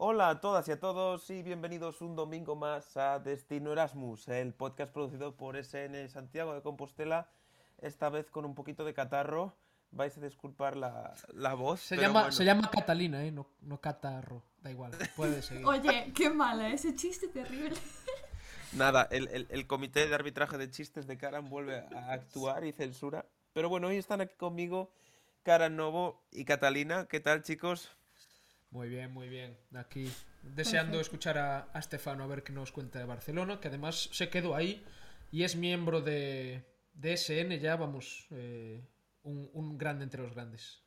Hola a todas y a todos y bienvenidos un domingo más a Destino Erasmus, el podcast producido por SN Santiago de Compostela, esta vez con un poquito de catarro. Vais a disculpar la, la voz. Se, pero llama, bueno. se llama Catalina, ¿eh? No, no Catarro. Da igual, puede seguir. Oye, qué mala, ese chiste terrible. Nada, el, el- el comité de arbitraje de chistes de Karan vuelve a actuar y censura. Pero bueno, hoy están aquí conmigo Karan Novo y Catalina. ¿Qué tal, chicos? Muy bien, muy bien. Aquí deseando Perfecto. escuchar a, a Stefano a ver qué nos cuenta de Barcelona, que además se quedó ahí y es miembro de, de SN, ya vamos, eh, un, un grande entre los grandes.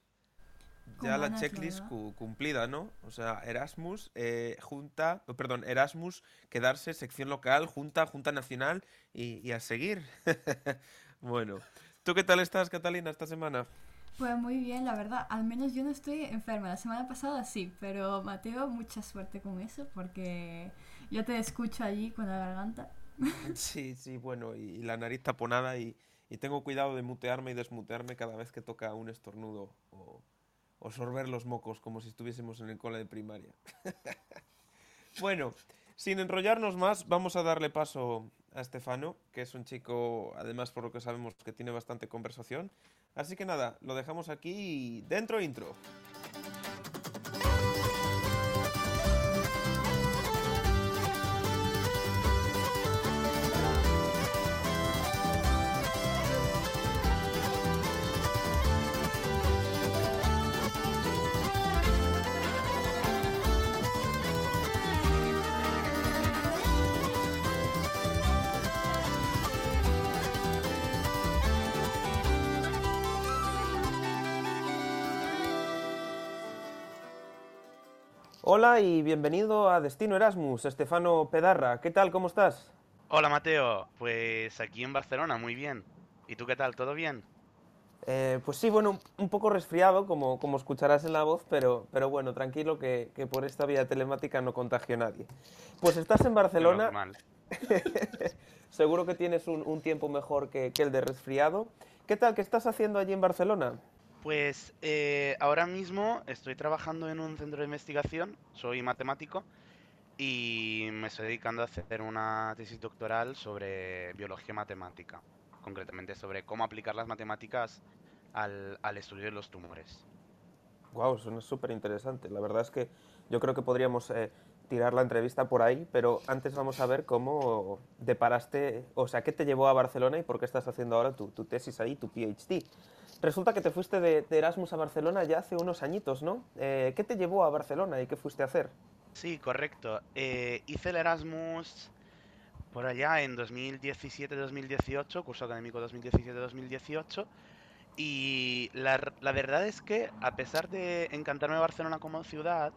Ya la checklist cu- cumplida, ¿no? O sea, Erasmus, eh, Junta, oh, perdón, Erasmus, quedarse, sección local, Junta, Junta Nacional y, y a seguir. bueno, ¿tú qué tal estás, Catalina, esta semana? Pues muy bien, la verdad. Al menos yo no estoy enferma. La semana pasada sí, pero Mateo, mucha suerte con eso porque yo te escucho allí con la garganta. Sí, sí, bueno, y, y la nariz taponada y, y tengo cuidado de mutearme y desmutearme cada vez que toca un estornudo o, o sorber los mocos como si estuviésemos en el cole de primaria. bueno, sin enrollarnos más, vamos a darle paso a Estefano, que es un chico, además por lo que sabemos, que tiene bastante conversación. Así que nada, lo dejamos aquí dentro intro. Hola y bienvenido a Destino Erasmus, Estefano Pedarra. ¿Qué tal? ¿Cómo estás? Hola Mateo, pues aquí en Barcelona, muy bien. ¿Y tú qué tal? ¿Todo bien? Eh, pues sí, bueno, un- poco resfriado, como, como escucharás en la voz, pero, pero bueno, tranquilo que, que por esta vía telemática no contagio a nadie. Pues estás en Barcelona, Normal. seguro que tienes un, un tiempo mejor que, que el de resfriado. ¿Qué tal? ¿Qué estás haciendo allí en Barcelona? Pues eh, ahora mismo estoy trabajando en un centro de investigación, soy matemático y me estoy dedicando a hacer una tesis doctoral sobre biología matemática, concretamente sobre cómo aplicar las matemáticas al, estudio de los tumores. Wow, suena súper interesante. La verdad es que yo creo que podríamos eh, tirar la entrevista por ahí, pero antes vamos a ver cómo deparaste, o sea, qué te llevó a Barcelona y por qué estás haciendo ahora tu, tu tesis ahí, tu PhD. Resulta que te fuiste de, Erasmus a Barcelona ya hace unos añitos, ¿no? Eh, ¿Qué te llevó a Barcelona y qué fuiste a hacer? Sí, correcto. Eh, hice el Erasmus por allá en 2017-2018, curso académico 2017-2018. Y la, la verdad es que, a pesar de encantarme Barcelona como ciudad,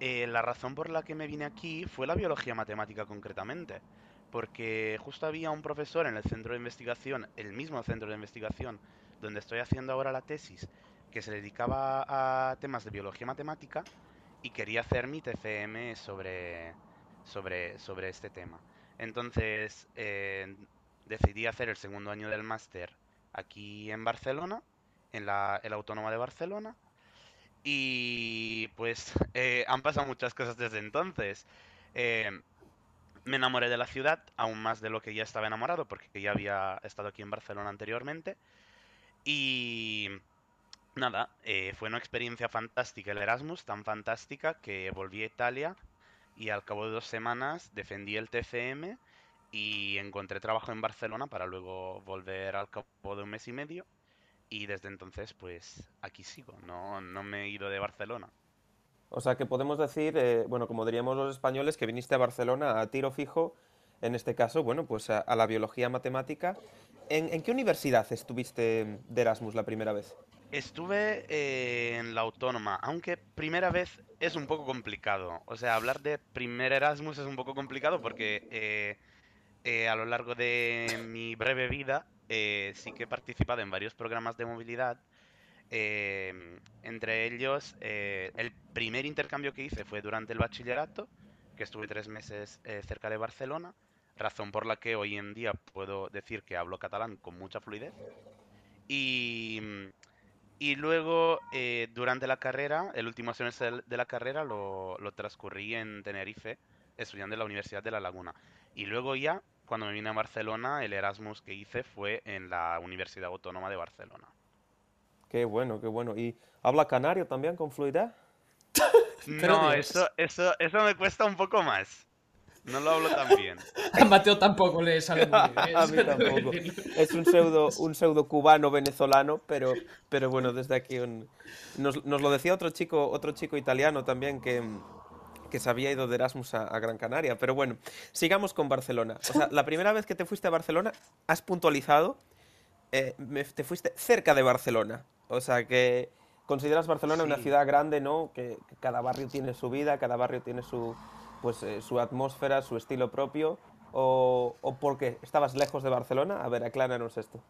eh, la razón por la que me vine aquí fue la biología matemática concretamente. Porque justo había un profesor en el centro de investigación, el mismo centro de investigación donde estoy haciendo ahora la tesis, que se dedicaba a temas de biología matemática y quería hacer mi TCM sobre, sobre, sobre este tema. Entonces eh, decidí hacer el segundo año del máster aquí en Barcelona, en la, en la Autónoma de Barcelona. Y pues eh, han pasado muchas cosas desde entonces. Eh, me enamoré de la ciudad, aún más de lo que ya estaba enamorado, porque ya había estado aquí en Barcelona anteriormente. Y nada, eh, fue una experiencia fantástica el Erasmus, tan fantástica que volví a Italia y al cabo de dos semanas defendí el TCM y encontré trabajo en Barcelona para luego volver al cabo de un mes y medio. Y desde entonces, pues aquí sigo, no, no me he ido de Barcelona. O sea, que podemos decir, eh, bueno, como diríamos los españoles, que viniste a Barcelona a tiro fijo, en este caso, bueno, pues a, a la biología matemática. ¿En, en qué universidad estuviste de Erasmus la primera vez? Estuve eh, en la autónoma, aunque primera vez es un poco complicado. O sea, hablar de primer Erasmus es un poco complicado porque eh, eh, a lo largo de mi breve vida eh, sí que he participado en varios programas de movilidad. eh, entre ellos, eh, el primer intercambio que hice fue durante el bachillerato, que estuve tres meses eh, cerca de Barcelona, razón por la que hoy en día puedo decir que hablo catalán con mucha fluidez. Y Y luego, eh, durante la carrera, el último semestre de la carrera lo, lo transcurrí en Tenerife, estudiando en la Universidad de La Laguna. Y luego ya, cuando me vine a Barcelona, el Erasmus que hice fue en la Universidad Autónoma de Barcelona. Qué bueno, qué bueno. ¿Y habla canario también con fluidez? No, eso, eso, eso me cuesta un poco más. No lo hablo tan bien. A Mateo tampoco le sale muy bien. A mí tampoco. Es un pseudo, un pseudo cubano venezolano, pero, pero bueno, desde aquí un- nos, nos lo decía otro chico, otro chico italiano también que, que se había ido de Erasmus a, a Gran Canaria. Pero bueno, sigamos con Barcelona. O sea, la primera vez que te fuiste a Barcelona, has puntualizado, eh, me- te fuiste cerca de Barcelona. O sea que consideras Barcelona una ciudad grande, ¿no? Que, que cada barrio tiene su vida, cada barrio tiene su, pues, eh, su atmósfera, su estilo propio. O, ¿O por qué? ¿Estabas lejos de Barcelona? A ver, acláranos esto.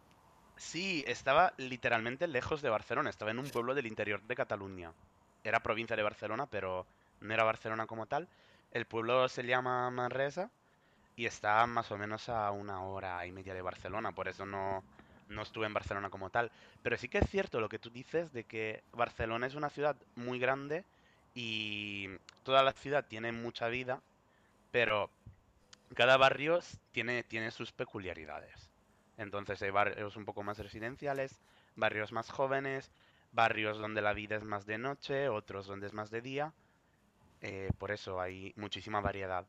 Sí, estaba literalmente lejos de Barcelona, estaba en un pueblo del interior de Cataluña. Era provincia de Barcelona, pero no era Barcelona como tal. El pueblo se llama Manresa y está más o menos a una hora y media de Barcelona, por eso no, no estuve en Barcelona como tal. Pero sí que es cierto lo que tú dices de que Barcelona es una ciudad muy grande y toda la ciudad tiene mucha vida, pero cada barrio tiene, tiene sus peculiaridades. Entonces hay barrios un poco más residenciales, barrios más jóvenes, barrios donde la vida es más de noche, otros donde es más de día. eh, por eso hay muchísima variedad.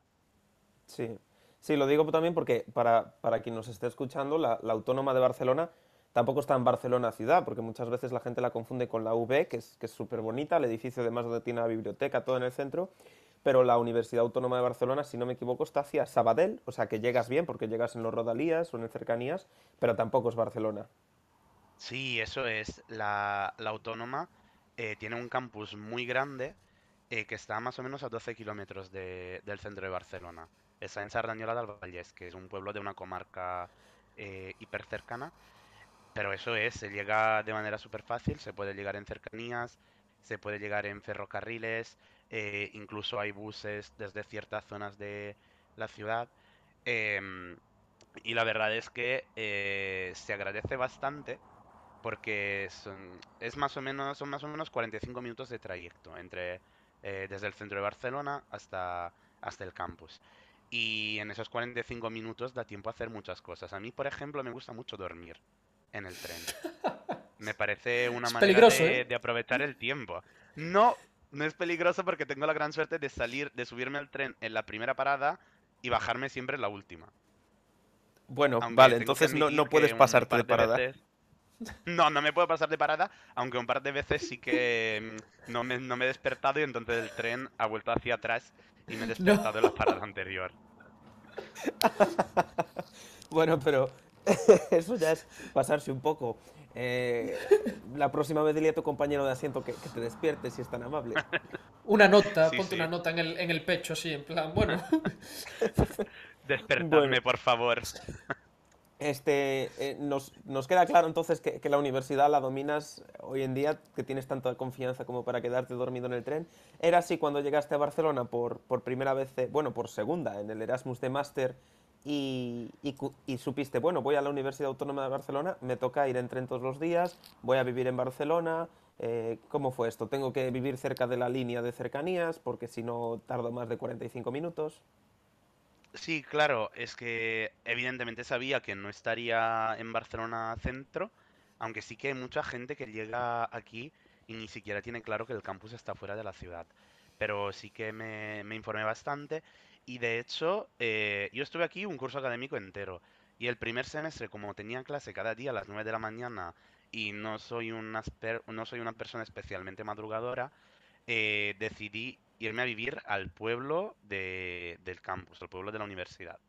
Sí, sí, lo digo también porque para, para quien nos esté escuchando, la, Autónoma de Barcelona tampoco está en Barcelona ciudad, porque muchas veces la gente la confunde con la UB, que es que es súper bonita, el edificio además donde tiene la biblioteca, todo en el centro, pero la Universidad Autónoma de Barcelona, si no me equivoco, está hacia Sabadell, o sea que llegas bien porque llegas en los Rodalías o en cercanías, pero tampoco es Barcelona. Sí, eso es. La, la Autónoma eh, tiene un campus muy grande eh, que está más o menos a 12 kilómetros de- del centro de Barcelona. Está en Sardañola del Vallès, que es un pueblo de una comarca eh, hiper cercana. Pero eso es, se llega de manera súper fácil, se puede llegar en cercanías, se puede llegar en ferrocarriles, eh, incluso hay buses desde ciertas zonas de la ciudad. em, y la verdad es que eh, se agradece bastante porque son, es más o menos, son más o menos 45 minutos de trayecto entre, desde el centro de Barcelona hasta, hasta el campus. Y en esos 45 minutos da tiempo a hacer muchas cosas. A mí, por ejemplo, me gusta mucho dormir en el tren. Me parece una Es manera de, ¿eh? de aprovechar el tiempo. No, no es peligroso porque tengo la gran suerte de salir, de subirme al tren en la primera parada y bajarme siempre en la última. Bueno, Aunque vale, entonces no, no puedes pasarte de par parada. veces- No, no me puedo pasar de parada, aunque un par de veces sí que mm, no me, no me he despertado y entonces el tren ha vuelto hacia atrás y me he despertado en la parada anterior. Bueno, pero eso ya es pasarse un poco. Eh, la próxima vez dile a tu compañero de asiento que, que te despierte si es tan amable. Una nota, Sí, ponte sí. una nota en el, en el pecho, así, en plan, bueno. Despertadme, Bueno. por favor. Este, eh, nos, queda claro entonces que, la universidad la dominas hoy en día, que tienes tanta confianza como para quedarte dormido en el tren. ¿Era así cuando llegaste a Barcelona por, primera vez, eh, bueno, por segunda, en el Erasmus de Máster y supiste, bueno, voy a la Universidad Autónoma de Barcelona, me toca ir en tren todos los días, voy a vivir en Barcelona? eh, ¿Cómo fue esto? ¿Tengo que vivir cerca de la línea de cercanías porque si no tardo más de 45 minutos? Sí, claro, es que evidentemente sabía que no estaría en Barcelona centro, aunque sí que hay mucha gente que llega aquí y ni siquiera tiene claro que el campus está fuera de la ciudad. Pero sí que me, informé bastante y de hecho eh, yo estuve aquí un curso académico entero y el primer semestre como tenía clase cada día a las 9 de la mañana y no soy una, no soy una persona especialmente madrugadora, eh, decidí irme a vivir al pueblo de- del campus, al pueblo de la universidad,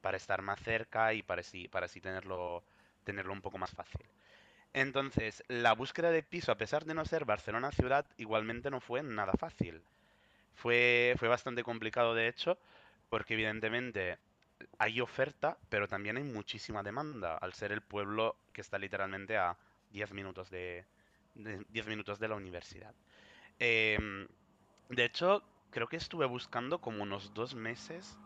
para estar más cerca y para así, para así tenerlo, tenerlo un poco más fácil. Entonces, la búsqueda de piso, a pesar de no ser Barcelona ciudad, igualmente no fue nada fácil. Fue, fue bastante complicado, de hecho, porque evidentemente hay oferta, pero también hay muchísima demanda, al ser el pueblo que está literalmente a 10 minutos de, de- 10 minutos de la universidad. Em, de hecho, creo que estuve buscando como unos dos meses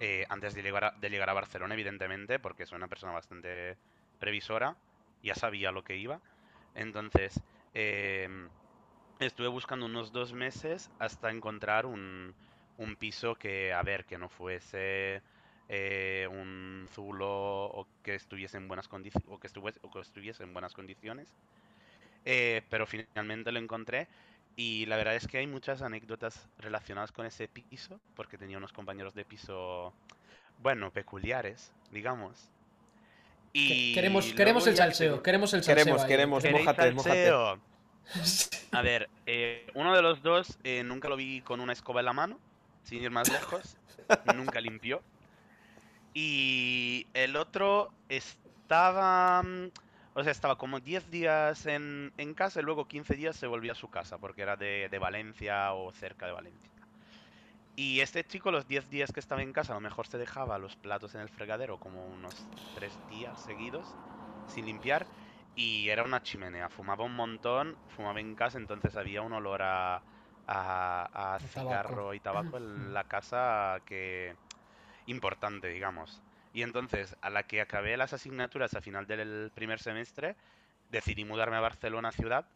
eh, antes de llegar a, de llegar a Barcelona, evidentemente, porque soy una persona bastante previsora, ya sabía lo que iba, Entonces, em, estuve buscando unos dos meses hasta encontrar un, un piso que, a ver, que no fuese eh, un zulo o que estuviese en buenas condiciones o que estuviese, o que estuviese en buenas condiciones. Eh, pero finalmente lo encontré y la verdad es que hay muchas anécdotas relacionadas con ese piso, porque tenía unos compañeros de piso, bueno, peculiares, digamos. Y queremos queremos el salseo, queremos el salseo. Queremos, ahí. queremos. ¿Queréis mójate, mójate. salseo? A ver, eh, uno de los dos eh, nunca lo vi con una escoba en la mano, sin ir más lejos, nunca limpió. Y el otro estaba, mm, o sea, estaba como 10 días en, en casa y luego 15 días se volvía a su casa, porque era de, de Valencia o cerca de Valencia. Y este chico, los 10 días que estaba en casa, a lo mejor se dejaba los platos en el fregadero como unos 3 días seguidos, sin limpiar. Y era una chimenea, fumaba un montón, fumaba en casa, entonces había un olor a, a, a A tabaco. cigarro y tabaco en la casa que importante, digamos. Y entonces, a la que acabé las asignaturas a final del primer semestre, decidí mudarme a Barcelona ciudad,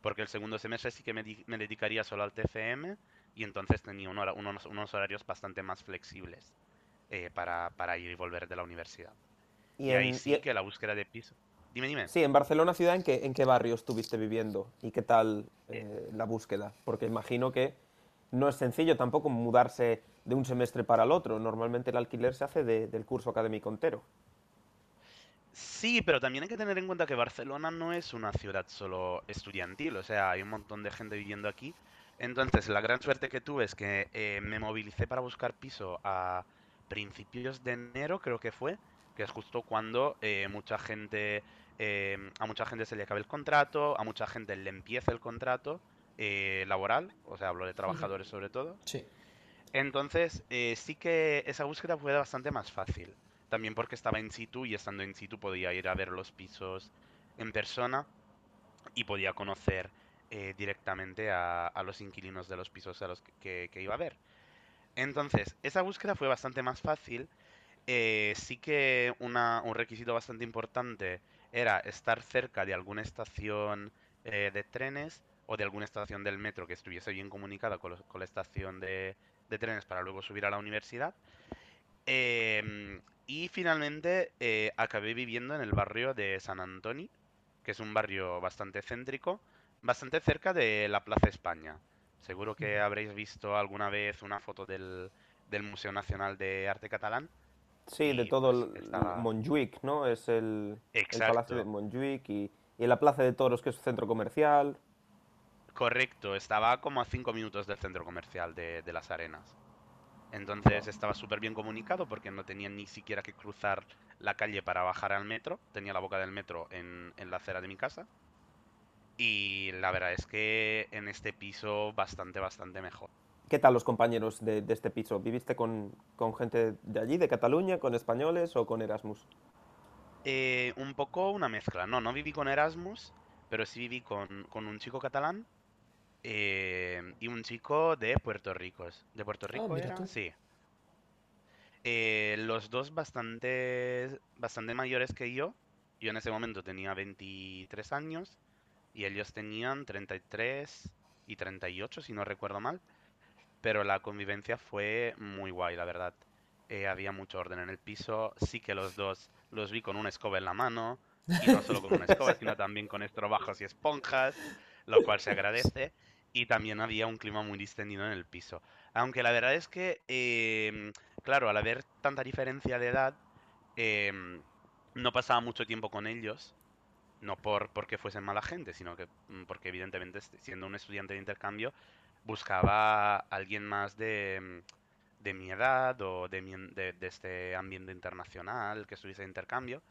porque el segundo semestre sí que me, me dedicaría solo al TFM y entonces tenía un hora- unos, unos horarios bastante más flexibles eh, para, para ir y volver de la universidad. Y, Y ahí en, sí y- que la búsqueda de piso. Dime, dime. sí, en Barcelona ciudad, ¿en qué, ¿en qué barrio estuviste viviendo? ¿Y qué tal eh, la búsqueda? Porque imagino que no es sencillo tampoco mudarse de un semestre para el otro. Normalmente el alquiler se hace de- del curso académico entero. Sí, pero también hay que tener en cuenta que Barcelona no es una ciudad solo estudiantil, o sea, hay un montón de gente viviendo aquí. Entonces, la gran suerte que tuve es que eh, me movilicé para buscar piso a principios de enero, creo que fue, que es justo cuando eh, mucha gente, eh, a mucha gente se le acabe el contrato, a mucha gente le empieza el contrato eh, laboral, o sea, hablo de trabajadores sobre todo. Sí. Entonces, eh, sí que esa búsqueda fue bastante más fácil. También porque estaba en situ y estando en situ podía ir a ver los pisos en persona y podía conocer eh, directamente a, a los inquilinos de los pisos a los que, que- que iba a ver. Entonces, esa búsqueda fue bastante más fácil. Eh, sí que una- un requisito bastante importante era estar cerca de alguna estación eh, de trenes o de alguna estación del metro que estuviese bien comunicada con, los- con la estación de, de trenes para luego subir a la universidad. Em, y finalmente eh, acabé viviendo en el barrio de San Antoni, que es un barrio bastante céntrico, bastante cerca de la Plaza España. Seguro que habréis visto alguna vez una foto del, del Museo Nacional de Arte Catalán. Sí, de todo pues, el, Montjuic, ¿no? Es el, el. Palacio de Montjuic y, y la Plaza de Toros, que es un centro comercial. Correcto, estaba como a 5 minutos del centro comercial de, de Las Arenas. Entonces estaba súper bien comunicado porque no tenía ni siquiera que cruzar la calle para bajar al metro. Tenía la boca del metro en, en la acera de mi casa. Y la verdad es que en este piso bastante, bastante mejor. ¿Qué tal los compañeros de, de este piso? ¿Viviste con, con gente de allí, de Cataluña, con españoles o con Erasmus? Eh, un poco una mezcla. No, no viví con Erasmus, pero sí viví con, con un chico catalán eh, y un chico de Puerto Rico. ¿De Puerto Rico mira era? Sí. Eh, los dos bastante, bastante mayores que yo. Yo en ese momento tenía 23 años y ellos tenían 33 y 38, si no recuerdo mal. Pero la convivencia fue muy guay, la verdad. Eh, había mucho orden en el piso. Sí que los dos los vi con una escoba en la mano. Y no solo con una escoba, sino también con estrobajos y esponjas, lo cual se agradece. Y también había un clima muy distendido en el piso. Aunque la verdad es que, em, claro, al haber tanta diferencia de edad, em, no pasaba mucho tiempo con ellos. No por porque fuesen mala gente, sino que mm, porque evidentemente est- siendo un estudiante de intercambio buscaba a alguien más de, mm, de mi edad o de, mi de, de este ambiente internacional que estuviese de intercambio.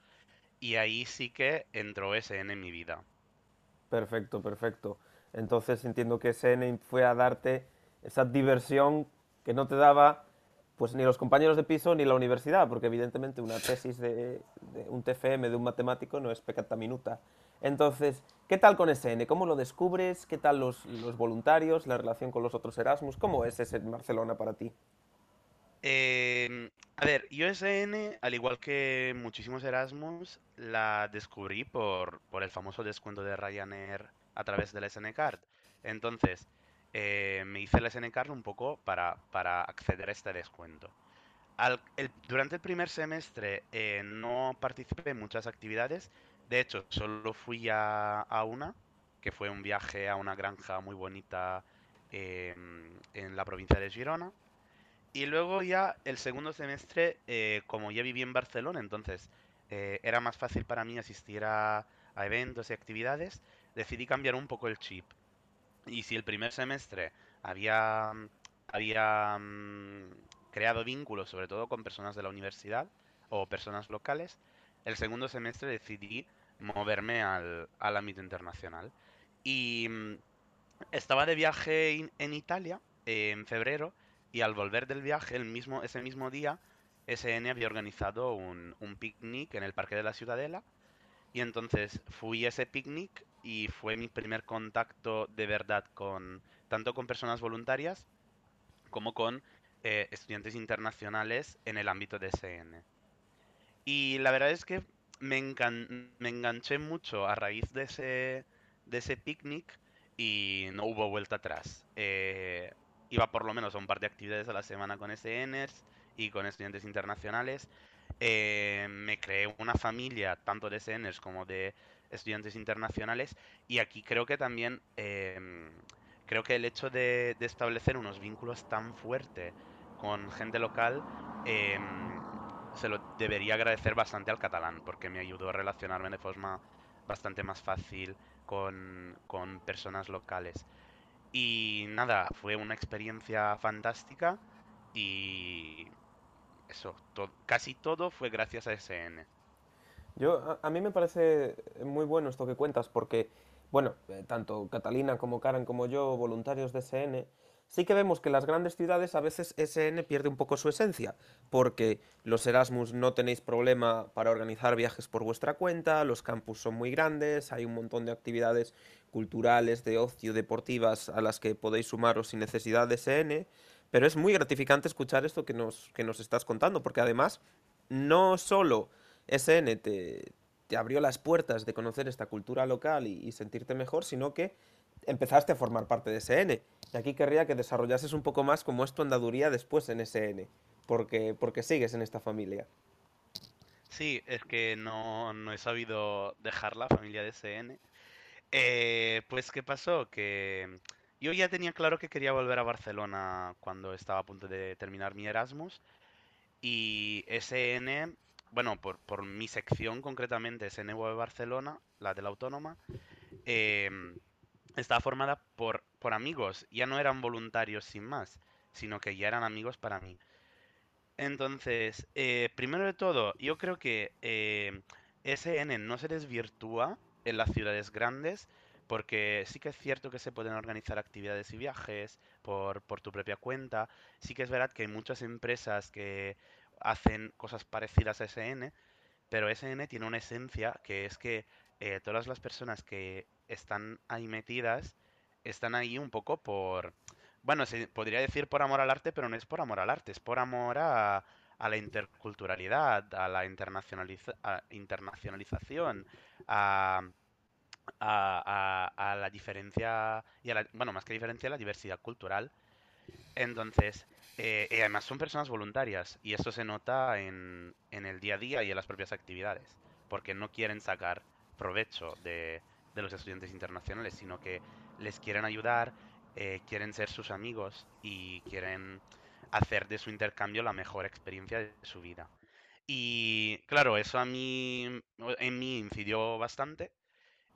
Y ahí sí que entró SN en mi vida. Perfecto, perfecto. Entonces entiendo que SN fue a darte esa diversión que no te daba pues ni los compañeros de piso ni la universidad, porque evidentemente una tesis de, un TFM de un matemático no es peccata minuta. Entonces, ¿qué tal con SN? ¿Cómo lo descubres? ¿Qué tal los, los voluntarios, la relación con los otros Erasmus? ¿Cómo es ese Barcelona para ti? Em, a ver, yo SN, al igual que muchísimos Erasmus, la descubrí por, por el famoso descuento de Ryanair a través del SN Card. Entonces, eh, me hice el SN Card un poco para, para acceder a este descuento. Durante el primer semestre eh, no participé en muchas actividades. De hecho, solo fui a, a una, que fue un viaje a una granja muy bonita em, en la provincia de Girona. Y luego ya el segundo semestre, eh, como ya viví en Barcelona, entonces eh, era más fácil para mí asistir a, eventos y actividades, decidí cambiar un poco el chip. Y si el primer semestre había, mm, había mm, creado vínculos, sobre todo con personas de la universidad o personas locales, el segundo semestre decidí moverme al, al ámbito internacional. Y mm, estaba de viaje en Italia eh, en febrero y al volver del viaje, el mismo, ese mismo día, SN había organizado un, un picnic en el Parque de la Ciudadela y entonces fui a ese picnic y fue mi primer contacto de verdad con tanto con personas voluntarias como con eh, estudiantes internacionales en el ámbito de SN. Y la verdad es que me, engan- me enganché mucho a raíz de ese, de ese picnic y no hubo vuelta atrás. Eh, iba por lo menos a un par de actividades a la semana con SNs y con estudiantes internacionales. Eh, me creé una familia tanto de SNs como de estudiantes internacionales y aquí creo que también em, creo que el hecho de, de establecer unos vínculos tan fuertes con gente local em, se lo debería agradecer bastante al catalán porque me ayudó a relacionarme de forma bastante más fácil con, con personas locales. Y nada, fue una experiencia fantástica y eso, casi todo fue gracias a SN. Yo, a, mí me parece muy bueno esto que cuentas porque, bueno, eh, tanto Catalina como Karen como yo, voluntarios de SN, sí que vemos que en las grandes ciudades a veces SN pierde un poco su esencia, porque los Erasmus no tenéis problema para organizar viajes por vuestra cuenta, los campus son muy grandes, hay un montón de actividades culturales, de ocio, deportivas a las que podéis sumaros sin necesidad de SN, pero es muy gratificante escuchar esto que nos, que nos estás contando, porque además no solo SN te, te abrió las puertas de conocer esta cultura local y, sentirte mejor, sino que empezaste a formar parte de SN. Y aquí querría que desarrollases un poco más cómo es tu andaduría después en SN, porque, porque sigues en esta familia. Sí, es que no, no he sabido dejar la familia de SN. Eh, pues, ¿qué pasó? Que yo ya tenía claro que quería volver a Barcelona cuando estaba a punto de terminar mi Erasmus. Y SN, bueno, por, por mi sección concretamente, SN Web Barcelona, la de la Autónoma, em, estaba formada por, por amigos. Ya no eran voluntarios sin más, sino que ya eran amigos para mí. Entonces, eh, primero de todo, yo creo que eh, SN no se desvirtúa en las ciudades grandes, porque sí que es cierto que se pueden organizar actividades y viajes por, por tu propia cuenta. Sí que es verdad que hay muchas empresas que hacen cosas parecidas a SN, pero SN tiene una esencia que es que eh, todas las personas que están ahí metidas están ahí un poco por bueno, se podría decir por amor al arte, pero no es por amor al arte, es por amor a, a la interculturalidad, a la internacionaliza- a internacionalización, a, la diferencia, y a la, bueno, más que diferencia, la diversidad cultural. Entonces, eh, además son personas voluntarias, y eso se nota en, en el día a día y en las propias actividades, porque no quieren sacar provecho de, de los estudiantes internacionales, sino que les quieren ayudar, eh, quieren ser sus amigos y quieren hacer de su intercambio la mejor experiencia de su vida. Y claro, eso a mí, en mí incidió bastante.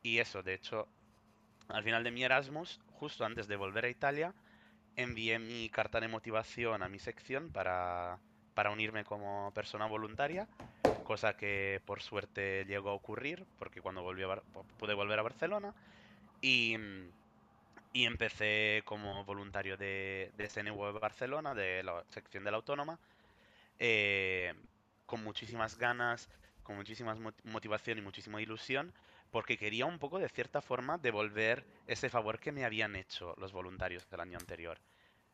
Y eso, de hecho, al final de mi Erasmus, justo antes de volver a Italia, envié mi carta de motivación a mi sección para, para unirme como persona voluntaria, cosa que por suerte llegó a ocurrir, porque cuando volví a pude volver a Barcelona. Y, mm, y empecé como voluntario de, de Barcelona, de la sección de la Autónoma, eh, con muchísimas ganas, con muchísima motivación y muchísima ilusión, porque quería un poco, de cierta forma, devolver ese favor que me habían hecho los voluntarios del año anterior.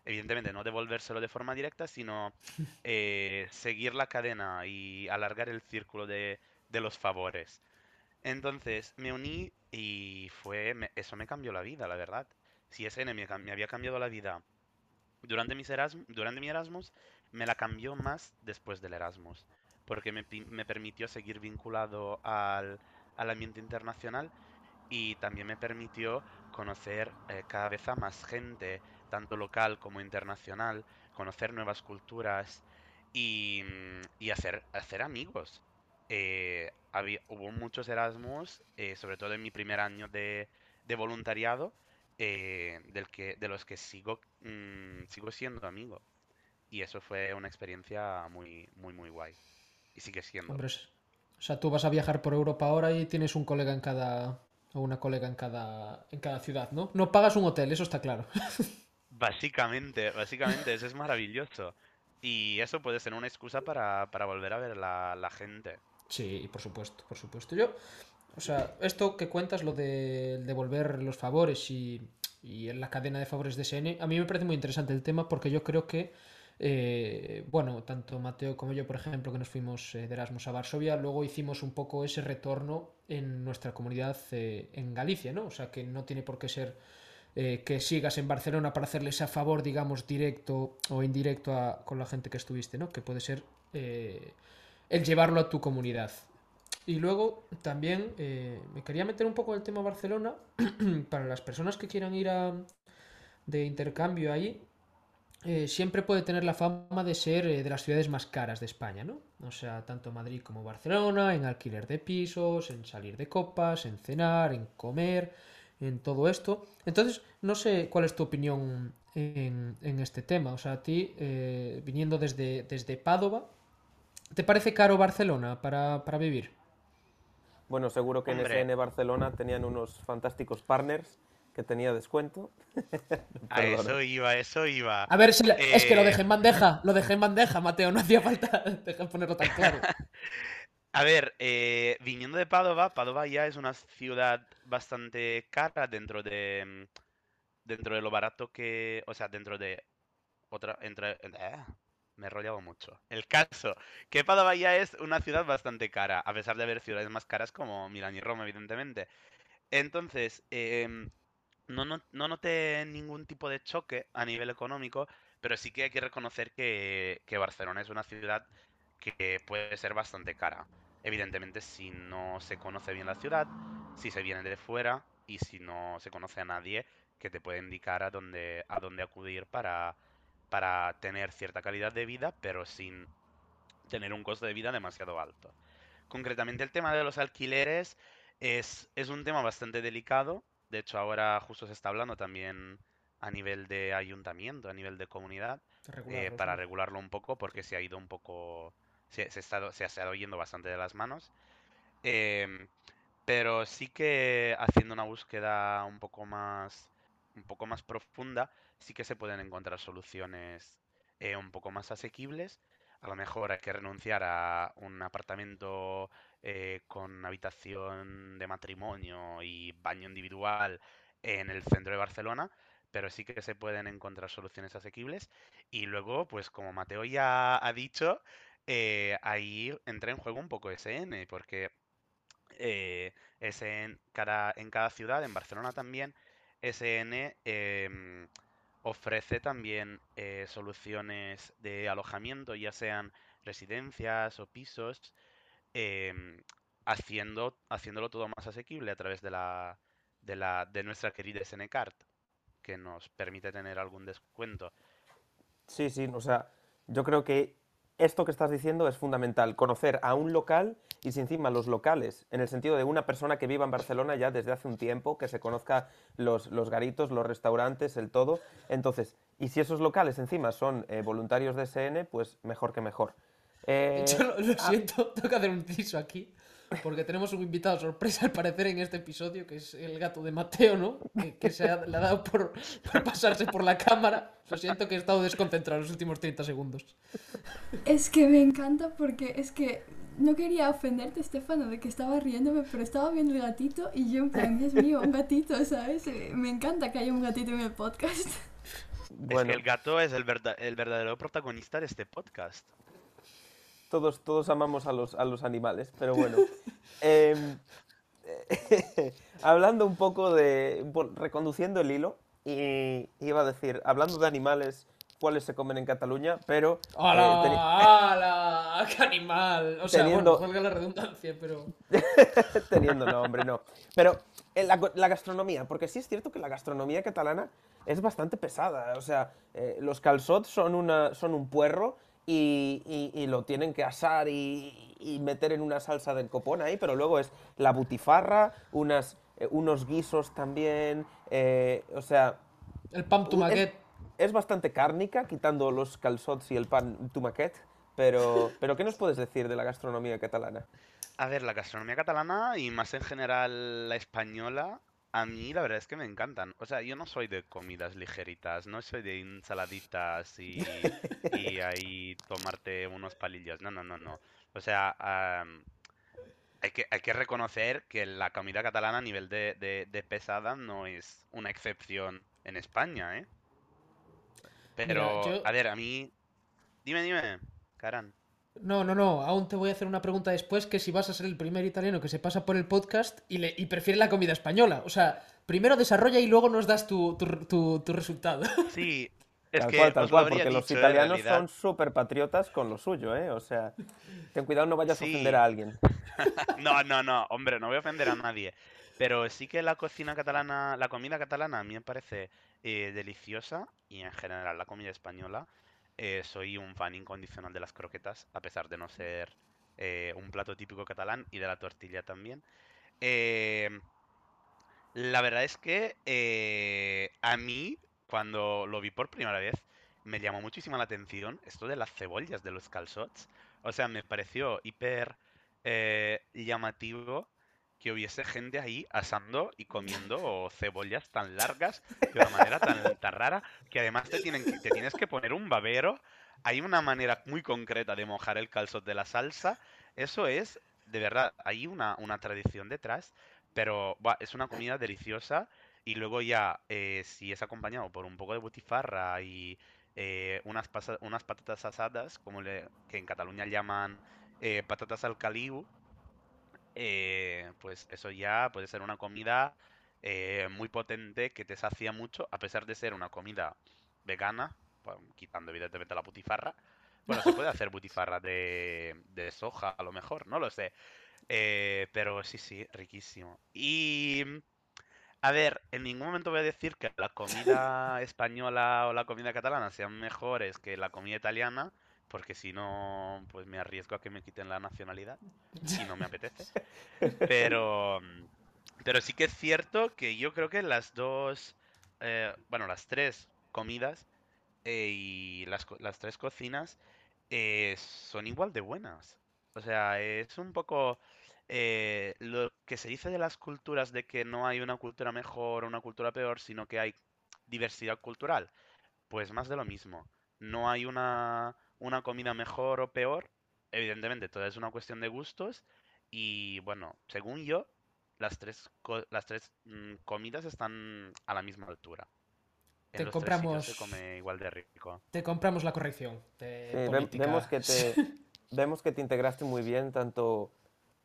evidentemente no devolvérselo de forma directa, sino eh, seguir la cadena y alargar el círculo de, de los favores. Entonces me uní y fue, me- eso me cambió la vida, la verdad. Si SN me, me había cambiado la vida durante, mis Erasm- durante mi Erasmus, me la cambió más después del Erasmus, porque me, me permitió seguir vinculado al, al ambiente internacional y también me permitió conocer eh, cada vez a más gente, tanto local como internacional, conocer nuevas culturas y, y hacer, hacer amigos. Eh, había, hubo muchos Erasmus, eh, sobre todo en mi primer año de, de voluntariado, eh, del que, de los que sigo, mm, sigo siendo amigo. Y eso fue una experiencia muy, muy, muy guay. Y sigue siendo. Hombre, o sea, tú vas a viajar por Europa ahora y tienes un colega en cada. o una colega en cada. en cada ciudad, ¿no? No pagas un hotel, eso está claro. Básicamente, básicamente, eso es maravilloso. Y eso puede ser una excusa para, para volver a ver la, la gente. Sí, por supuesto, por supuesto. Yo, o sea, esto que cuentas, lo de devolver los favores y, en la cadena de favores de SN, a mí me parece muy interesante el tema porque yo creo que, eh, bueno, tanto Mateo como yo, por ejemplo, que nos fuimos eh, de Erasmus a Varsovia, luego hicimos un poco ese retorno en nuestra comunidad eh, en Galicia, ¿no? O sea, que no tiene por qué ser eh, que sigas en Barcelona para hacerles a favor, digamos, directo o indirecto a- con la gente que estuviste, ¿no? Que puede ser eh, el llevarlo a tu comunidad. Y luego también eh, me quería meter un poco en el tema Barcelona para las personas que quieran ir a, de intercambio ahí. eh, siempre puede tener la fama de ser eh, de las ciudades más caras de España, ¿no? O sea, tanto Madrid como Barcelona, en alquiler de pisos, en salir de copas, en cenar, en comer, en todo esto. Entonces, no sé cuál es tu opinión en, en este tema. O sea, a ti, viniendo desde, desde Padova, ¿te parece caro Barcelona para, para vivir? Bueno, seguro que Hombre. en SN Barcelona tenían unos fantásticos partners que tenía descuento. A eso iba, eso iba. A ver, si la- es que lo Eh. dejé en bandeja, lo dejé en bandeja, Mateo, no hacía falta dejar ponerlo tan claro. A ver, eh, viniendo de Padova, Padova ya es una ciudad bastante cara dentro de mm, dentro de lo barato que, o sea, dentro de otra entre eh, me enrollado mucho. El caso, que Padova ya es una ciudad bastante cara, a pesar de haber ciudades más caras como Milán y Roma, evidentemente. Entonces, em, no, no, no noté ningún tipo de choque a nivel económico, pero sí que hay que reconocer que, que Barcelona es una ciudad que puede ser bastante cara. Evidentemente, si no se conoce bien la ciudad, si se viene de fuera y si no se conoce a nadie que te puede indicar a dónde, a dónde acudir para, para tener cierta calidad de vida, pero sin tener un costo de vida demasiado alto. Concretamente, el tema de los alquileres es, es un tema bastante delicado. De hecho, ahora justo se está hablando también a nivel de ayuntamiento, a nivel de comunidad, eh, para regularlo un poco porque se ha ido un poco, se, se, está- se ha estado yendo bastante de las manos. Em, pero sí que haciendo una búsqueda un poco más, un poco más profunda, sí que se pueden encontrar soluciones eh, un poco más asequibles. A lo mejor hay que renunciar a un apartamento eh, con habitación de matrimonio y baño individual en el centro de Barcelona, pero sí que se pueden encontrar soluciones asequibles. Y luego, pues como Mateo ya ha dicho, eh, ahí entra en juego un poco SN, porque eh, SN, cada, en cada ciudad, en Barcelona también, SN em, ofrece también eh, soluciones de alojamiento, ya sean residencias o pisos, em, haciendo, haciéndolo todo más asequible a través de la, de la, de nuestra querida SNCard, que nos permite tener algún descuento. Sí, sí, o sea, yo creo que esto que estás diciendo es fundamental, conocer a un local y si encima los locales, en el sentido de una persona que viva en Barcelona ya desde hace un tiempo, que se conozca los, los garitos, los restaurantes, el todo. Entonces, y si esos locales encima son eh, voluntarios de SN, pues mejor que mejor. Eh, Yo lo, lo ah, siento, tengo que hacer un inciso aquí. Porque tenemos un invitado sorpresa al parecer en este episodio, que es el gato de Mateo, ¿no? Que, que se ha, le ha dado por, por pasarse por la cámara. Lo siento que he estado desconcentrado los últimos 30 segundos. Es que me encanta porque es que no quería ofenderte, Estefano, de que estaba riéndome, pero estaba viendo el gatito y yo en plan, Dios mío, un gatito, ¿sabes? Eh, Me encanta que haya un gatito en el podcast. Bueno, Es que el gato es el, verda- el verdadero protagonista de este podcast. Todos, todos amamos a los, a los animales, pero bueno. Em, hablando un poco de. reconduciendo el hilo, y iba a decir, hablando de animales, cuáles se comen en Cataluña, pero. eh, ¡Hala! teni- ¡Hala! ¡Qué animal! O sea, Teniendo- bueno, valga la redundancia, pero. Teniendo nombre, no. Pero eh, la gastronomía, porque sí es cierto que la gastronomía catalana es bastante pesada. O sea, eh, los calçots son, una, son un puerro y, y- y lo tienen que asar y, y meter en una salsa del copón ahí, pero luego es la butifarra, unas, eh, unos guisos también. eh, o sea, El es, tumaquet. es bastante cárnica, quitando los calçots y el pan tumaquet. Pero, pero, ¿qué nos puedes decir de la gastronomía catalana? A ver, la gastronomía catalana y más en general la española, a mí la verdad es que me encantan. O sea, yo no soy de comidas ligeritas, no soy de ensaladitas y, y ahí tomarte unos palillos. No, no, no, no. O sea, am, hay que, hay que reconocer que la comida catalana a nivel de, de- de pesada no es una excepción en España, ¿eh? Pero, yo- a ver, a mí... Dime, dime, Karan. No, no, no. Aún te voy a hacer una pregunta después que si vas a ser el primer italiano que se pasa por el podcast y, le, y prefiere la comida española. O sea, primero desarrolla y luego nos das tu, tu, tu- tu resultado. Sí, es tal que cual, tal lo cual, porque los dicho, en italianos son súper patriotas con lo suyo, ¿eh? O sea, ten cuidado, no vayas a ofender a alguien. No, no, no, hombre, no voy a ofender a nadie. Pero sí que la cocina catalana, la comida catalana a mí me parece eh, deliciosa y en general la comida española. Eh, soy un fan incondicional de las croquetas, a pesar de no ser eh, un plato típico catalán y de la tortilla también. Eh, la verdad es que eh, a mí, cuando lo vi por primera vez, me llamó muchísimo la atención esto de las cebollas de los calçots. O sea, me pareció hiper llamativo que hubiese gente ahí asando y comiendo cebollas tan largas de una manera tan, tan rara que además te, tienen que- te tienes que poner un babero. Hay una manera muy concreta de mojar el calzot de la salsa. Eso es, de verdad, hay una, una tradición detrás, pero buah, es una comida deliciosa. Y luego ya, eh, si es acompañado por un poco de butifarra y eh, unas, pasa- unas patatas asadas, como le, que en Cataluña llaman eh, patatas al caliu, eh, pues eso ya puede ser una comida eh, muy potente que te sacia mucho, a pesar de ser una comida vegana, bueno, quitando evidentemente la butifarra. Bueno, se puede hacer butifarra de, de soja, a lo mejor, no lo sé. Eh, pero sí, sí, riquísimo. Y a ver, en ningún momento voy a decir que la comida española o la comida catalana sean mejores que la comida italiana, porque si no, pues me arriesgo a que me quiten la nacionalidad y no me apetece. Pero, pero sí que es cierto que yo creo que las dos, eh, bueno, las tres comidas eh, y las, las tres cocinas eh, son igual de buenas. O sea, es un poco eh, lo que se dice de las culturas de que no hay una cultura mejor o una cultura peor, sino que hay diversidad cultural. Pues más de lo mismo. No hay una, una comida mejor o peor. Evidentemente, todo es una cuestión de gustos. Y bueno, según yo, las tres, co- las tres mm, comidas están a la misma altura. Te En los tres sitios compramos- se come igual de rico. Te compramos la corrección de Sí, política. vemos, que te, vemos que te integraste muy bien, tanto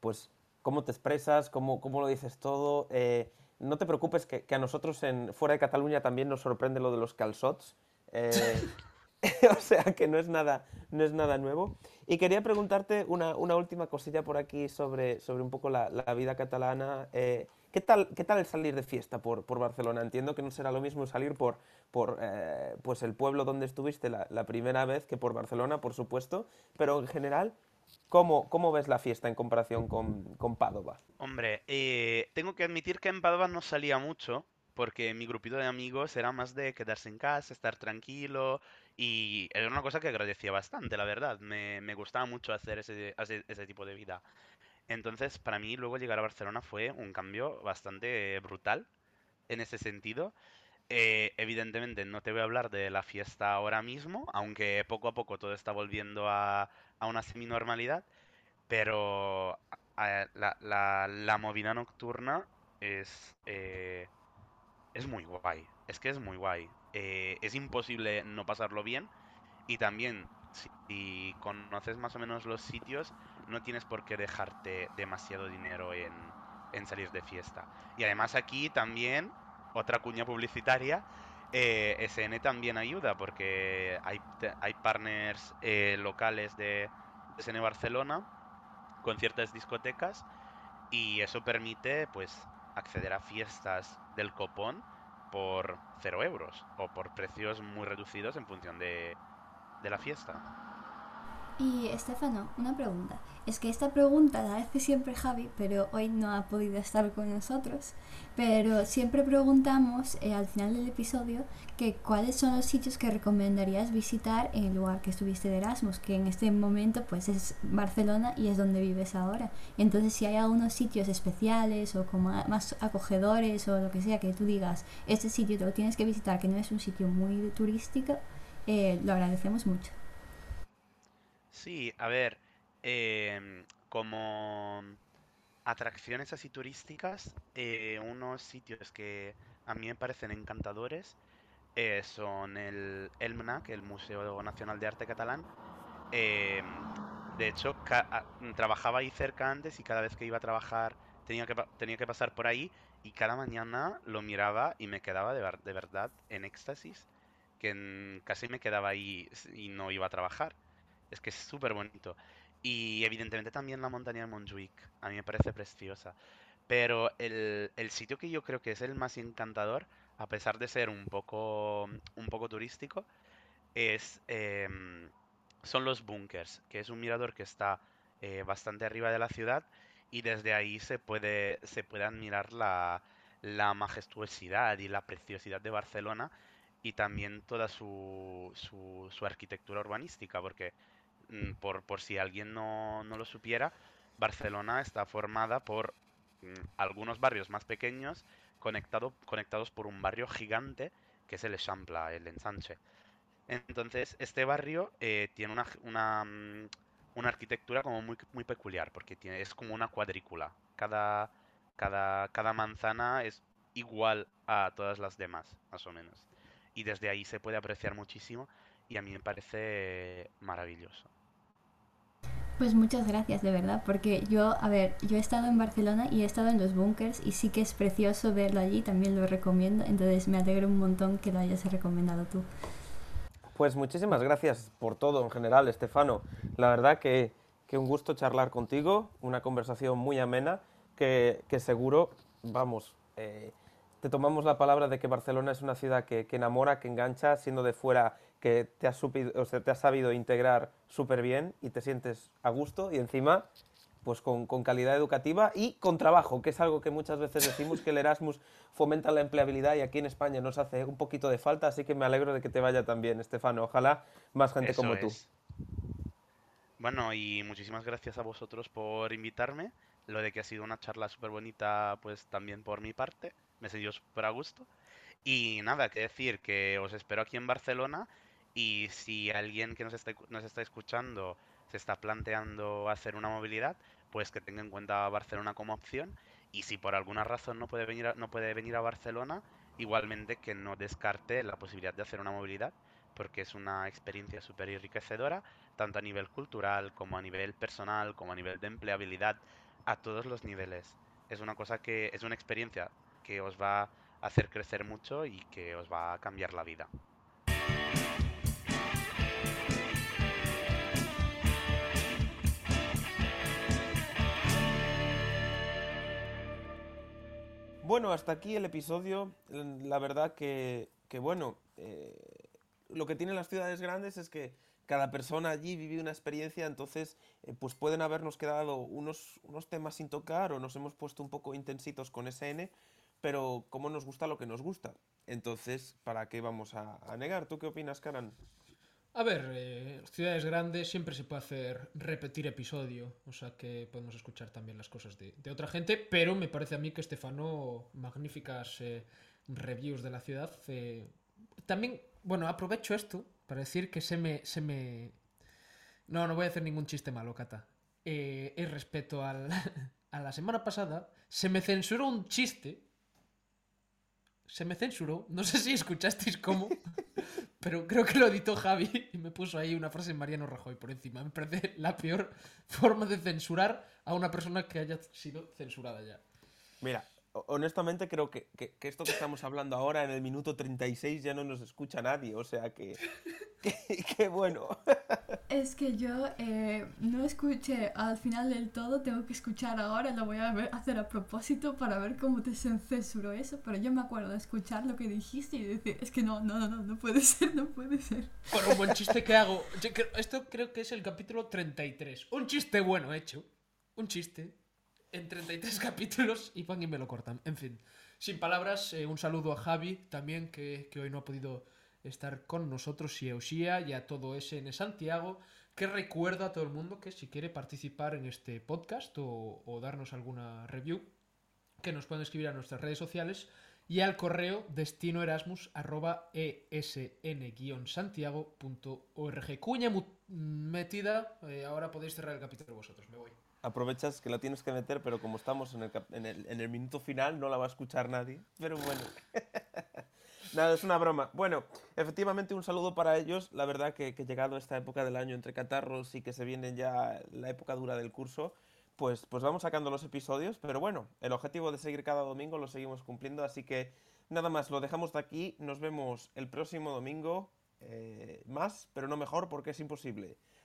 pues cómo te expresas, cómo, cómo lo dices todo. eh, no te preocupes que, que a nosotros en, fuera de Cataluña también nos sorprende lo de los calçots. eh, o sea que no es nada, no es nada nuevo. Y quería preguntarte una, una última cosilla por aquí sobre, sobre un poco la, la vida catalana. eh, ¿qué, tal, ¿Qué tal el salir de fiesta por, por Barcelona? Entiendo que no será lo mismo salir por, por eh, pues el pueblo donde estuviste la, la primera vez que por Barcelona, por supuesto, pero en general, ¿cómo, cómo ves la fiesta en comparación con, con Padova? Hombre, eh, tengo que admitir que en Padova no salía mucho, porque mi grupito de amigos era más de quedarse en casa, estar tranquilo, y era una cosa que agradecía bastante, la verdad. Me, me gustaba mucho hacer ese, ese, ese tipo de vida. Entonces, para mí, luego llegar a Barcelona fue un cambio bastante brutal en ese sentido. Eh, evidentemente, no te voy a hablar de la fiesta ahora mismo, aunque poco a poco todo está volviendo a, a una semi-normalidad, pero la- la movida nocturna es, eh, es muy guay. Es que es muy guay. Eh, es imposible no pasarlo bien. Y también, si conoces más o menos los sitios, no tienes por qué dejarte demasiado dinero en, en salir de fiesta. Y además aquí también, otra cuña publicitaria, eh, SN también ayuda porque hay, hay partners eh, locales de SN Barcelona con ciertas discotecas y eso permite pues acceder a fiestas del copón por 0 euros o por precios muy reducidos en función de, de la fiesta. Y Estefano, una pregunta. Es que esta pregunta la hace siempre Javi, pero hoy no ha podido estar con nosotros. Pero siempre preguntamos eh, al final del episodio que cuáles son los sitios que recomendarías visitar en el lugar que estuviste de Erasmus, que en este momento pues es Barcelona y es donde vives ahora. Entonces si hay algunos sitios especiales o como más acogedores o lo que sea que tú digas, este sitio te lo tienes que visitar, que no es un sitio muy turístico, eh, lo agradecemos mucho. Sí, a ver, em, como atracciones así turísticas, eh, unos sitios que a mí me parecen encantadores eh, son el ELMNAC, el Museo Nacional de Arte Catalán. Em, de hecho, trabajaba ahí cerca antes y cada vez que iba a trabajar tenía que, tenía que pasar por ahí y cada mañana lo miraba y me quedaba de, de verdad en éxtasis, que casi me quedaba ahí y no iba a trabajar. Es que es súper bonito. Y evidentemente también la montaña de Montjuic. A mí me parece preciosa. Pero el, sitio que yo creo que es el más encantador, a pesar de ser un poco, un poco turístico, es, em, son los bunkers, que es un mirador que está eh, bastante arriba de la ciudad y desde ahí se puede, se puede admirar la, la majestuosidad y la preciosidad de Barcelona y también toda su, su, su arquitectura urbanística, porque por, por si alguien no, lo supiera, Barcelona está formada por mm, algunos barrios más pequeños conectado, conectados por un barrio gigante que es el Eixample, el ensanche. Entonces, este barrio eh, tiene una, una, mm, una, arquitectura como muy, muy peculiar, porque tiene, es como una cuadrícula. Cada, cada, cada manzana es igual a todas las demás, más o menos. Y desde ahí se puede apreciar muchísimo y a mí me parece maravilloso. Pues muchas gracias, de verdad, porque yo, a ver, yo he estado en Barcelona y he estado en los bunkers y sí que es precioso verlo allí, también lo recomiendo, entonces me alegro un montón que lo hayas recomendado tú. Pues muchísimas gracias por todo en general, Estefano. La verdad que, que un gusto charlar contigo, una conversación muy amena, que, que seguro, vamos, eh, te tomamos la palabra de que Barcelona es una ciudad que, que enamora, que engancha, siendo de fuera que te has, o sea, te has sabido integrar súper bien y te sientes a gusto y encima pues con, con, calidad educativa y con trabajo, que es algo que muchas veces decimos que el Erasmus fomenta la empleabilidad y aquí en España nos hace un poquito de falta, así que me alegro de que te vaya también, Estefano. Ojalá más gente como tú. Bueno, y muchísimas gracias a vosotros por invitarme. Lo de que ha sido una charla súper bonita, pues también por mi parte. Me he súper a gusto. Y nada, que decir que os espero aquí en Barcelona y si alguien que nos está, nos está escuchando se está planteando hacer una movilidad, pues que tenga en cuenta Barcelona como opción. Y si por alguna razón no puede venir a, no puede venir a Barcelona, igualmente que no descarte la posibilidad de hacer una movilidad, porque es una experiencia súper enriquecedora, tanto a nivel cultural como a nivel personal, como a nivel de empleabilidad, a todos los niveles. Es una cosa que es una experiencia que os va a hacer crecer mucho y que os va a cambiar la vida. Bueno, hasta aquí el episodio. La verdad que, bueno, eh, lo que tienen las ciudades grandes es que cada persona allí vive una experiencia, entonces eh, pues pueden habernos quedado unos, unos temas sin tocar o nos hemos puesto un poco intensitos con SN, pero como nos gusta lo que nos gusta. Entonces, ¿para qué vamos a, negar? ¿Tú qué opinas, Karan? A ver, eh, ciudades grandes siempre se puede hacer repetir episodio, o sea que podemos escuchar también las cosas de, otra gente, pero me parece a mí que Estefano, magníficas eh, reviews de la ciudad. Eh, también, bueno, aprovecho esto para decir que se me, se me... No, no voy a hacer ningún chiste malo, Cata. es respecto al, a la semana pasada, se me censuró un chiste se me censuró. No sé si escuchasteis cómo, pero creo que lo editó Javi y me puso ahí una frase de Mariano Rajoy por encima. Me parece la peor forma de censurar a una persona que haya sido censurada ya. Mira, honestamente creo que, que, que, esto que estamos hablando ahora en el minuto 36 ya no nos escucha nadie, o sea que, que, bueno. Es que yo eh, no escuché al final del todo, tengo que escuchar ahora, lo voy a ver, hacer a propósito para ver cómo te censuró eso, pero yo me acuerdo de escuchar lo que dijiste y decir, es que no, no, no, no, no puede ser, no puede ser. Bueno, un buen chiste que hago, esto creo que es el capítulo 33, un chiste bueno hecho, un chiste en 33 capítulos y van y me lo cortan. En fin, sin palabras, eh, un saludo a Javi también, que, que, hoy no ha podido estar con nosotros, y a Uxía y a todo SN Santiago, que recuerda a todo el mundo que si quiere participar en este podcast o, darnos alguna review, que nos pueden escribir a nuestras redes sociales y al correo destinoerasmus.esn-santiago.org. Cuña metida, eh, ahora podéis cerrar el capítulo vosotros, me voy aprovechas que la tienes que meter, pero como estamos en el, en el, en el minuto final, no la va a escuchar nadie. Pero bueno. Nada, es una broma. Bueno, efectivamente un saludo para ellos. La verdad que, que, llegado esta época del año entre catarros y que se viene ya la época dura del curso, pues, pues vamos sacando los episodios. Pero bueno, el objetivo de seguir cada domingo lo seguimos cumpliendo. Así que nada más, lo dejamos de aquí. Nos vemos el próximo domingo. Eh, más, pero no mejor porque es imposible.